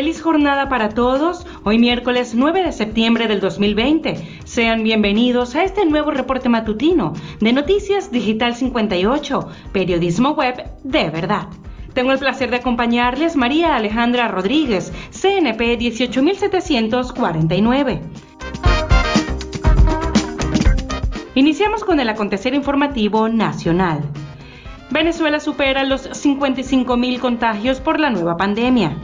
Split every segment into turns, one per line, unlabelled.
feliz jornada para todos. Hoy miércoles 9 de septiembre del 2020. Sean bienvenidos a este nuevo reporte matutino de Noticias Digital 58, periodismo web de verdad. Tengo el placer de acompañarles María Alejandra Rodríguez, CNP 18749. Iniciamos con el acontecer informativo nacional. Venezuela supera los 55.000 contagios por la nueva pandemia.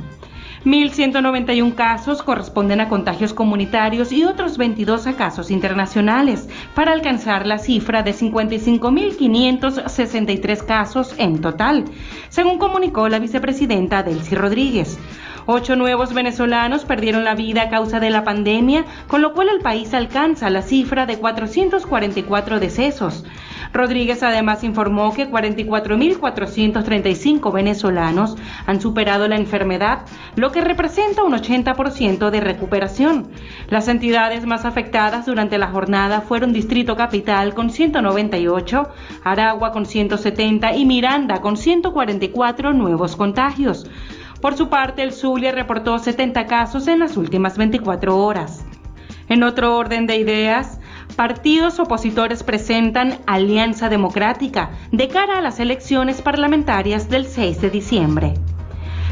1.191 casos corresponden a contagios comunitarios y otros 22 a casos internacionales, para alcanzar la cifra de 55.563 casos en total, según comunicó la vicepresidenta Delcy Rodríguez. Ocho nuevos venezolanos perdieron la vida a causa de la pandemia, con lo cual el país alcanza la cifra de 444 decesos. Rodríguez además informó que 44.435 venezolanos han superado la enfermedad, lo que representa un 80% de recuperación. Las entidades más afectadas durante la jornada fueron Distrito Capital con 198, Aragua con 170 y Miranda con 144 nuevos contagios. Por su parte, el Zulia reportó 70 casos en las últimas 24 horas. En otro orden de ideas, partidos opositores presentan Alianza Democrática de cara a las elecciones parlamentarias del 6 de diciembre.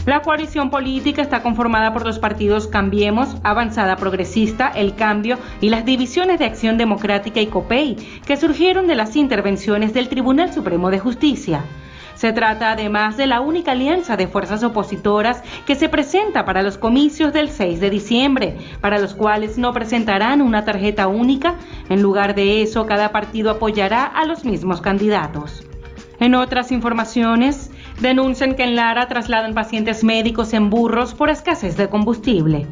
La coalición política está conformada por los partidos Cambiemos, Avanzada Progresista, El Cambio y las divisiones de Acción Democrática y COPEI, que surgieron de las intervenciones del Tribunal Supremo de Justicia. Se trata además de la única alianza de fuerzas opositoras que se presenta para los comicios del 6 de diciembre, para los cuales no presentarán una tarjeta única. En lugar de eso, cada partido apoyará a los mismos candidatos. En otras informaciones, denuncian que en Lara trasladan pacientes médicos en burros por escasez de combustible.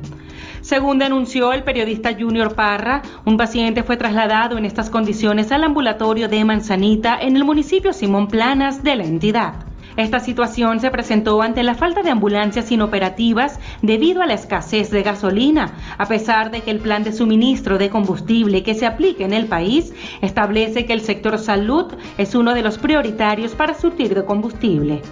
Según denunció el periodista Junior Parra, un paciente fue trasladado en estas condiciones al ambulatorio de Manzanita en el municipio Simón Planas de la entidad. Esta situación se presentó ante la falta de ambulancias inoperativas debido a la escasez de gasolina, a pesar de que el plan de suministro de combustible que se aplica en el país establece que el sector salud es uno de los prioritarios para surtir de combustible.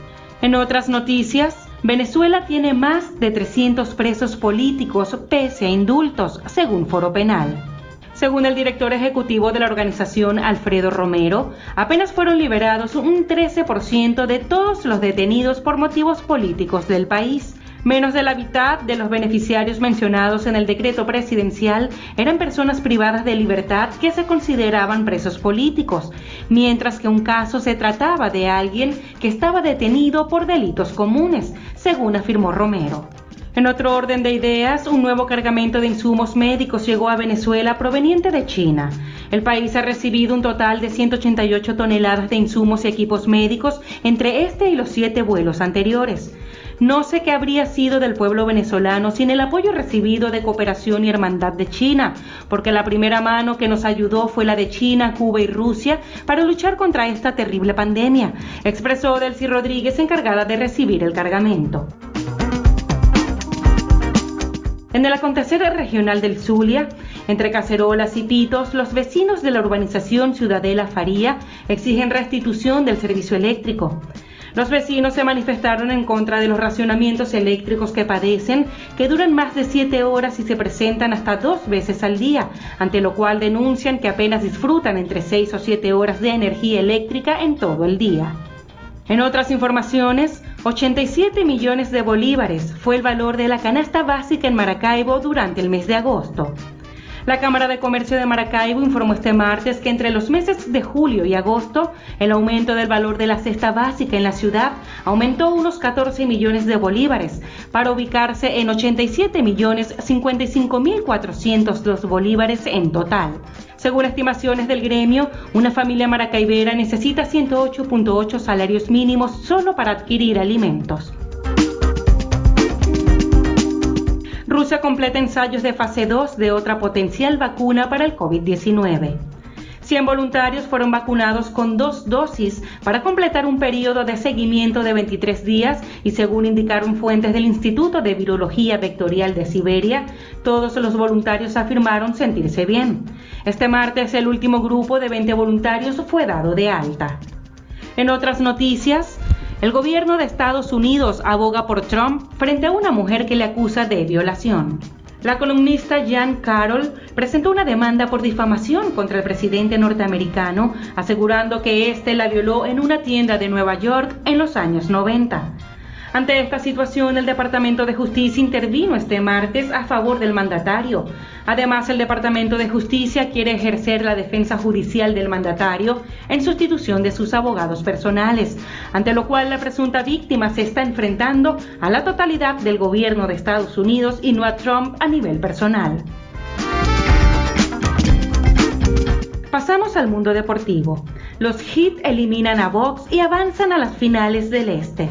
En otras noticias, Venezuela tiene más de 300 presos políticos pese a indultos, según Foro Penal. Según el director ejecutivo de la organización, Alfredo Romero, apenas fueron liberados un 13% de todos los detenidos por motivos políticos del país. Menos de la mitad de los beneficiarios mencionados en el decreto presidencial eran personas privadas de libertad que se consideraban presos políticos, mientras que un caso se trataba de alguien que estaba detenido por delitos comunes, según afirmó Romero. En otro orden de ideas, un nuevo cargamento de insumos médicos llegó a Venezuela proveniente de China. El país ha recibido un total de 188 toneladas de insumos y equipos médicos entre este y los siete vuelos anteriores. No sé qué habría sido del pueblo venezolano sin el apoyo recibido de cooperación y hermandad de China, porque la primera mano que nos ayudó fue la de China, Cuba y Rusia para luchar contra esta terrible pandemia, expresó Delcy Rodríguez encargada de recibir el cargamento. En el acontecer regional del Zulia, entre cacerolas y pitos, los vecinos de la urbanización Ciudadela Faría exigen restitución del servicio eléctrico. Los vecinos se manifestaron en contra de los racionamientos eléctricos que padecen, que duran más de siete horas y se presentan hasta dos veces al día, ante lo cual denuncian que apenas disfrutan entre seis o siete horas de energía eléctrica en todo el día. En otras informaciones, 87 millones de bolívares fue el valor de la canasta básica en Maracaibo durante el mes de agosto. La Cámara de Comercio de Maracaibo informó este martes que entre los meses de julio y agosto, el aumento del valor de la cesta básica en la ciudad aumentó unos 14 millones de bolívares, para ubicarse en 87 millones 55 mil 402 bolívares en total. Según estimaciones del gremio, una familia maracaibera necesita 108.8 salarios mínimos solo para adquirir alimentos. Rusia completa ensayos de fase 2 de otra potencial vacuna para el COVID-19. 100 voluntarios fueron vacunados con dos dosis para completar un periodo de seguimiento de 23 días y según indicaron fuentes del Instituto de Virología Vectorial de Siberia, todos los voluntarios afirmaron sentirse bien. Este martes el último grupo de 20 voluntarios fue dado de alta. En otras noticias, El gobierno de Estados Unidos aboga por Trump frente a una mujer que le acusa de violación. La columnista Jan Carroll presentó una demanda por difamación contra el presidente norteamericano, asegurando que éste la violó en una tienda de Nueva York en los años 90. Ante esta situación, el Departamento de Justicia intervino este martes a favor del mandatario. Además, el Departamento de Justicia quiere ejercer la defensa judicial del mandatario en sustitución de sus abogados personales, ante lo cual la presunta víctima se está enfrentando a la totalidad del gobierno de Estados Unidos y no a Trump a nivel personal. Pasamos al mundo deportivo. Los Heat eliminan a Box y avanzan a las finales del Este.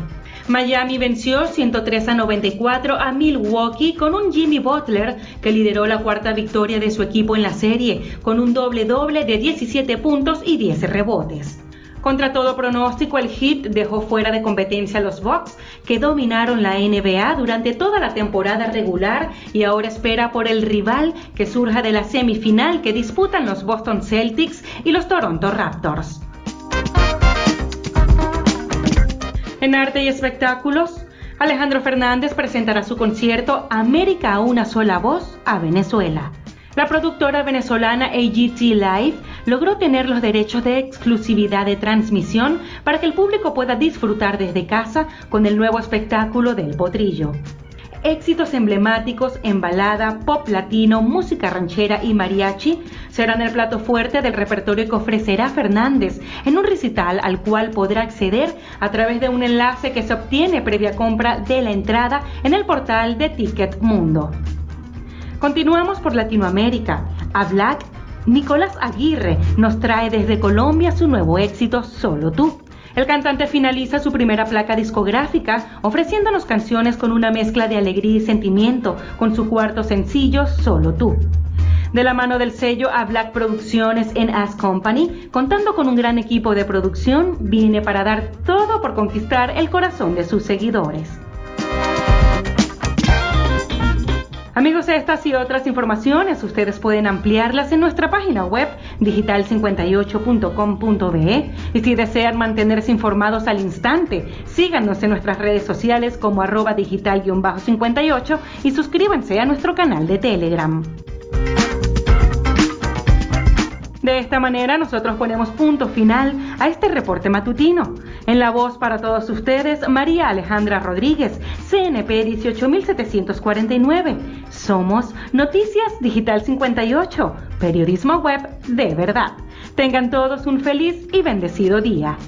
Miami venció 103 a 94 a Milwaukee con un Jimmy Butler que lideró la cuarta victoria de su equipo en la serie, con un doble doble de 17 puntos y 10 rebotes. Contra todo pronóstico, el Heat dejó fuera de competencia a los Bucks, que dominaron la NBA durante toda la temporada regular y ahora espera por el rival que surja de la semifinal que disputan los Boston Celtics y los Toronto Raptors. En arte y espectáculos, Alejandro Fernández presentará su concierto América a una sola voz a Venezuela. La productora venezolana AGT Live logró tener los derechos de exclusividad de transmisión para que el público pueda disfrutar desde casa con el nuevo espectáculo del potrillo. Éxitos emblemáticos en balada, pop latino, música ranchera y mariachi serán el plato fuerte del repertorio que ofrecerá Fernández en un recital al cual podrá acceder a través de un enlace que se obtiene previa compra de la entrada en el portal de Ticket Mundo. Continuamos por Latinoamérica. A Black, Nicolás Aguirre nos trae desde Colombia su nuevo éxito Solo tú. El cantante finaliza su primera placa discográfica ofreciéndonos canciones con una mezcla de alegría y sentimiento con su cuarto sencillo Solo tú. De la mano del sello a Black Producciones en As Company, contando con un gran equipo de producción, viene para dar todo por conquistar el corazón de sus seguidores. Amigos, estas y otras informaciones ustedes pueden ampliarlas en nuestra página web digital58.com.be y si desean mantenerse informados al instante, síganos en nuestras redes sociales como arroba digital-58 y suscríbanse a nuestro canal de Telegram. De esta manera nosotros ponemos punto final a este reporte matutino. En la voz para todos ustedes, María Alejandra Rodríguez, CNP 18749. Somos Noticias Digital 58, periodismo web de verdad. Tengan todos un feliz y bendecido día.